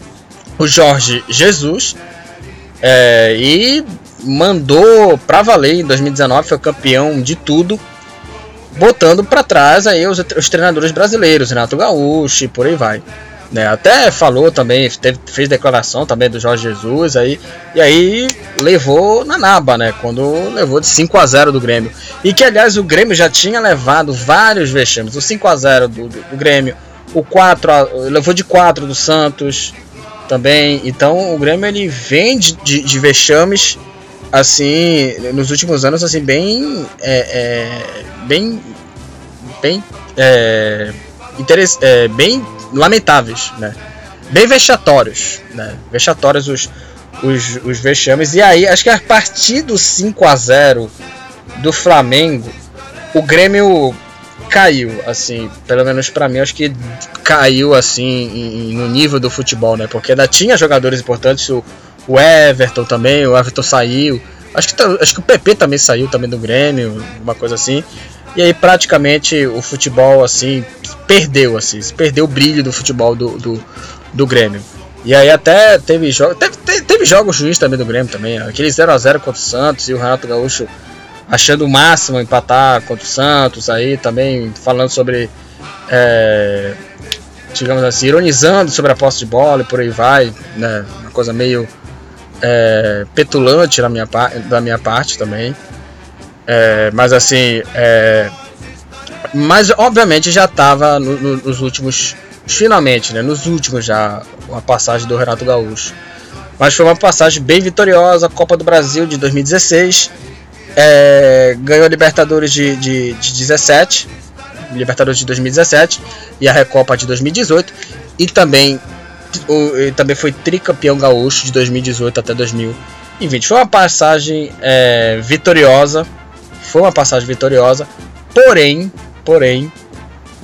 Speaker 1: o Jorge Jesus é, e mandou pra valer em 2019, foi campeão de tudo, botando para trás aí os, os treinadores brasileiros, Renato Gaúcho e por aí vai. Né, até falou também, teve, fez declaração também do Jorge Jesus aí, e aí levou na naba, né? Quando levou de 5 a 0 do Grêmio. E que aliás o Grêmio já tinha levado vários vexames. O 5 a 0 do, do, do Grêmio, o 4 a, levou de 4 do Santos também. Então o Grêmio ele vem de, de, de vexames assim nos últimos anos assim bem é, é, bem bem é, é, bem lamentáveis, né? Bem vexatórios, né? Vexatórios os, os, os vexames. E aí, acho que a partir do 5 a 0 do Flamengo, o Grêmio caiu, assim, pelo menos para mim, acho que caiu assim em, no nível do futebol, né? Porque ainda tinha jogadores importantes, o, o Everton também, o Everton saiu. Acho que, acho que o PP também saiu também do Grêmio, uma coisa assim. E aí praticamente o futebol assim perdeu assim, perdeu o brilho do futebol do, do, do Grêmio. E aí até teve jogos, teve, teve, jogos ruins também do Grêmio também, aquele 0 a 0 contra o Santos e o Renato Gaúcho achando o máximo empatar contra o Santos aí também falando sobre é, digamos assim, ironizando sobre a posse de bola e por aí vai, né? Uma coisa meio é, petulante na minha, da minha parte também. É, mas assim, é, mas obviamente já estava no, no, nos últimos, finalmente, né? Nos últimos já, uma passagem do Renato Gaúcho. Mas foi uma passagem bem vitoriosa, Copa do Brasil de 2016. É, ganhou a Libertadores de, de, de 17, Libertadores de 2017 e a Recopa de 2018 e também o, e também foi tricampeão gaúcho de 2018 até 2020. Foi uma passagem é, vitoriosa, foi uma passagem vitoriosa, porém, porém,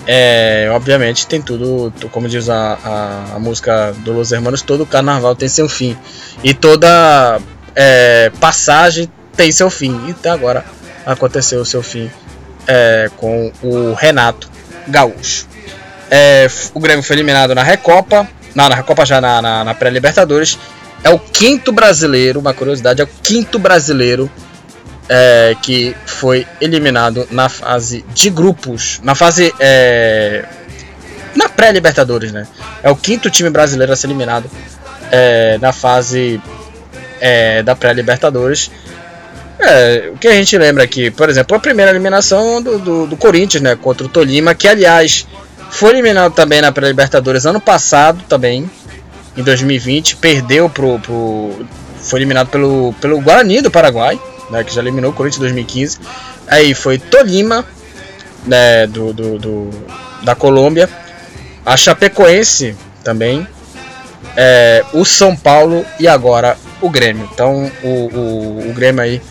Speaker 1: é, obviamente tem tudo, como diz a, a, a, música do Los Hermanos, todo carnaval tem seu fim e toda é, passagem tem seu fim. E até agora aconteceu o seu fim é, com o Renato Gaúcho. É, o Grêmio foi eliminado na Recopa, não, na Recopa já na, na, na pré-Libertadores. É o quinto brasileiro, uma curiosidade, é o quinto brasileiro é, que foi eliminado na fase de grupos, na fase é, na pré-Libertadores, né? É o quinto time brasileiro a ser eliminado é, na fase é, da pré-Libertadores. É, o que a gente lembra aqui, por exemplo, a primeira eliminação do, do, do Corinthians, né, contra o Tolima, que aliás foi eliminado também na pré-Libertadores ano passado também, em 2020, perdeu pro, pro foi eliminado pelo, pelo Guarani do Paraguai, né, que já eliminou o Corinthians em 2015. Aí foi Tolima, né, do, do, do da Colômbia, a Chapecoense também, é, o São Paulo e agora o Grêmio. Então o, o, o Grêmio aí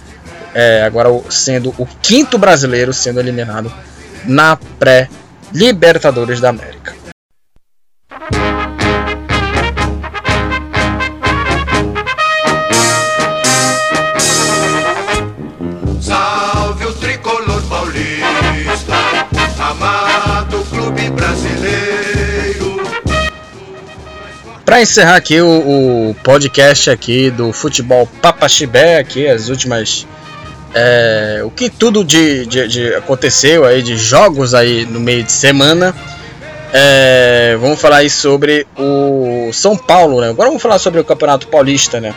Speaker 1: é, agora sendo o quinto brasileiro sendo eliminado na pré-Libertadores da América. Para encerrar aqui o, o, podcast aqui do futebol Papaxibé, aqui as últimas é, o que tudo de, de, de, aconteceu aí de jogos aí no meio de semana. É, vamos falar aí sobre o São Paulo, né? Agora vamos falar sobre o Campeonato Paulista, né?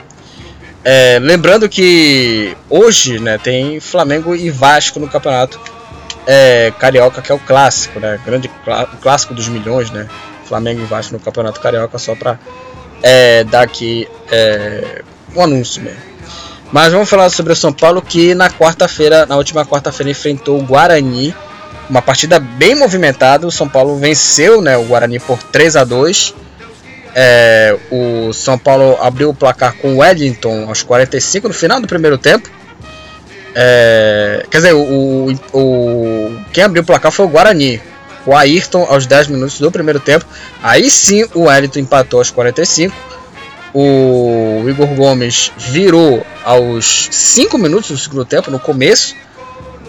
Speaker 1: É, lembrando que hoje, né, tem Flamengo e Vasco no Campeonato é, Carioca, que é o clássico, né? Grande clássico dos milhões, né? Flamengo e Vasco no Campeonato Carioca, só para é, dar aqui é, um anúncio mesmo. Mas vamos falar sobre o São Paulo que na quarta-feira, na última quarta-feira, enfrentou o Guarani. Uma partida bem movimentada. O São Paulo venceu né, o Guarani por 3 a 2 é, O São Paulo abriu o placar com o Wellington aos 45 no final do primeiro tempo. É, quer dizer, o, o, o, quem abriu o placar foi o Guarani. O Ayrton aos 10 minutos do primeiro tempo. Aí sim o Wellington empatou aos 45 o Igor Gomes virou aos 5 minutos do segundo tempo, no começo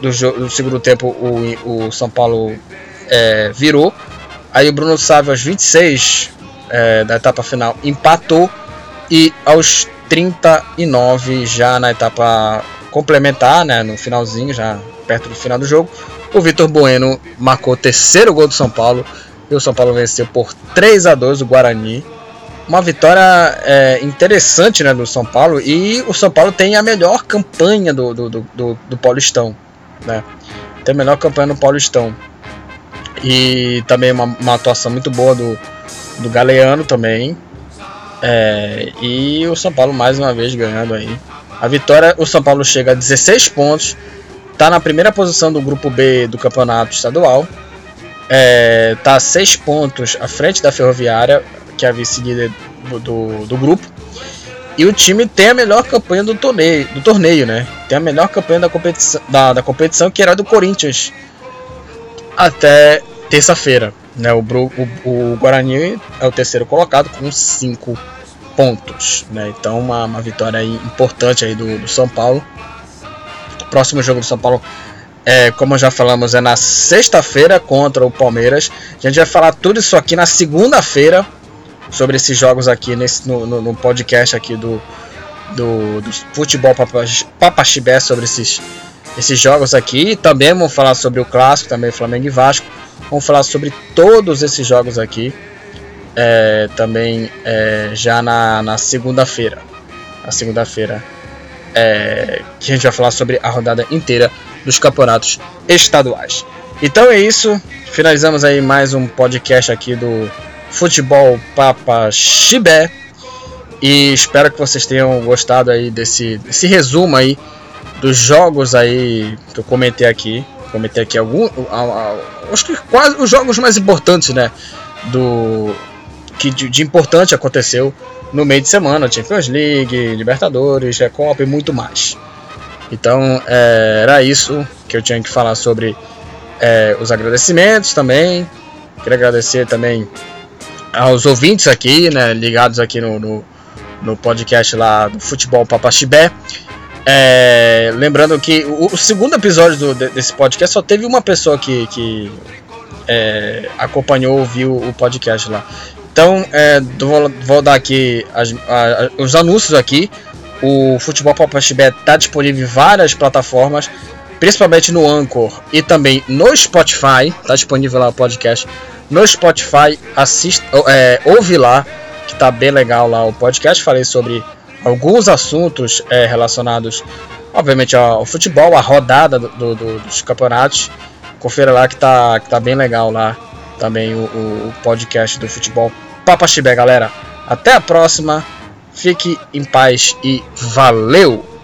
Speaker 1: do, do segundo tempo, o, o São Paulo é, virou. Aí o Bruno Sávio, aos 26 é, da etapa final, empatou. E aos 39, já na etapa complementar, né, no finalzinho, já perto do final do jogo, o Vitor Bueno marcou o terceiro gol do São Paulo. E o São Paulo venceu por 3 a 2 o Guarani uma vitória é, interessante né, do São Paulo e o São Paulo tem a melhor campanha do, do, do, do Paulistão. Né? Tem a melhor campanha no Paulistão. E também uma, uma atuação muito boa do, do Galeano também. É, e o São Paulo mais uma vez ganhando aí. A vitória, o São Paulo chega a 16 pontos. Está na primeira posição do grupo B do campeonato estadual. É, tá 6 pontos à frente da Ferroviária que é a vice-líder do, do grupo. E o time tem a melhor campanha do torneio, do torneio né? Tem a melhor campanha da competição, da, da competição que era do Corinthians até terça-feira. Né? O, o, o, Guarani é o terceiro colocado com 5 pontos. Né? Então uma, uma vitória importante aí do, do São Paulo. Próximo jogo do São Paulo é, como já falamos, é na sexta-feira contra o Palmeiras. A gente vai falar tudo isso aqui na segunda-feira sobre esses jogos aqui nesse, no, no, no podcast aqui do, do, do Futebol Papaxibé sobre esses, esses jogos aqui. Também vamos falar sobre o clássico, também Flamengo e Vasco. Vamos falar sobre todos esses jogos aqui. é, também é, já na segunda-feira. Na segunda-feira. É, que a gente vai falar sobre a rodada inteira dos campeonatos estaduais. Então é isso. Finalizamos aí mais um podcast aqui do Futebol Papa Chibé. E espero que vocês tenham gostado aí desse, desse resumo aí dos jogos aí que eu comentei aqui. Comentei aqui alguns. Acho que quase os jogos mais importantes, né? Do. Que de, de importante aconteceu no meio de semana. Champions League, Libertadores, Recopa e muito mais. Então é, era isso que eu tinha que falar sobre é, os agradecimentos também. Queria agradecer também aos ouvintes aqui, né, ligados aqui no, no, no podcast lá do Futebol Papaxibé. É, lembrando que o, o segundo episódio do, desse podcast só teve uma pessoa que, que é, acompanhou, ouviu o podcast lá. Então, é, vou, vou, dar aqui as, a, os anúncios aqui. O Futebol Papaxibé está disponível em várias plataformas principalmente no Anchor e também no Spotify, tá disponível lá o podcast. No Spotify, assista, é, ouve lá, que tá bem legal lá o podcast. Falei sobre alguns assuntos é, relacionados, obviamente, ao futebol, a rodada do, do, dos campeonatos. Confira lá que tá, que tá bem legal lá também o, o podcast do futebol. Papa Chibé, galera. Até a próxima. Fique em paz e valeu!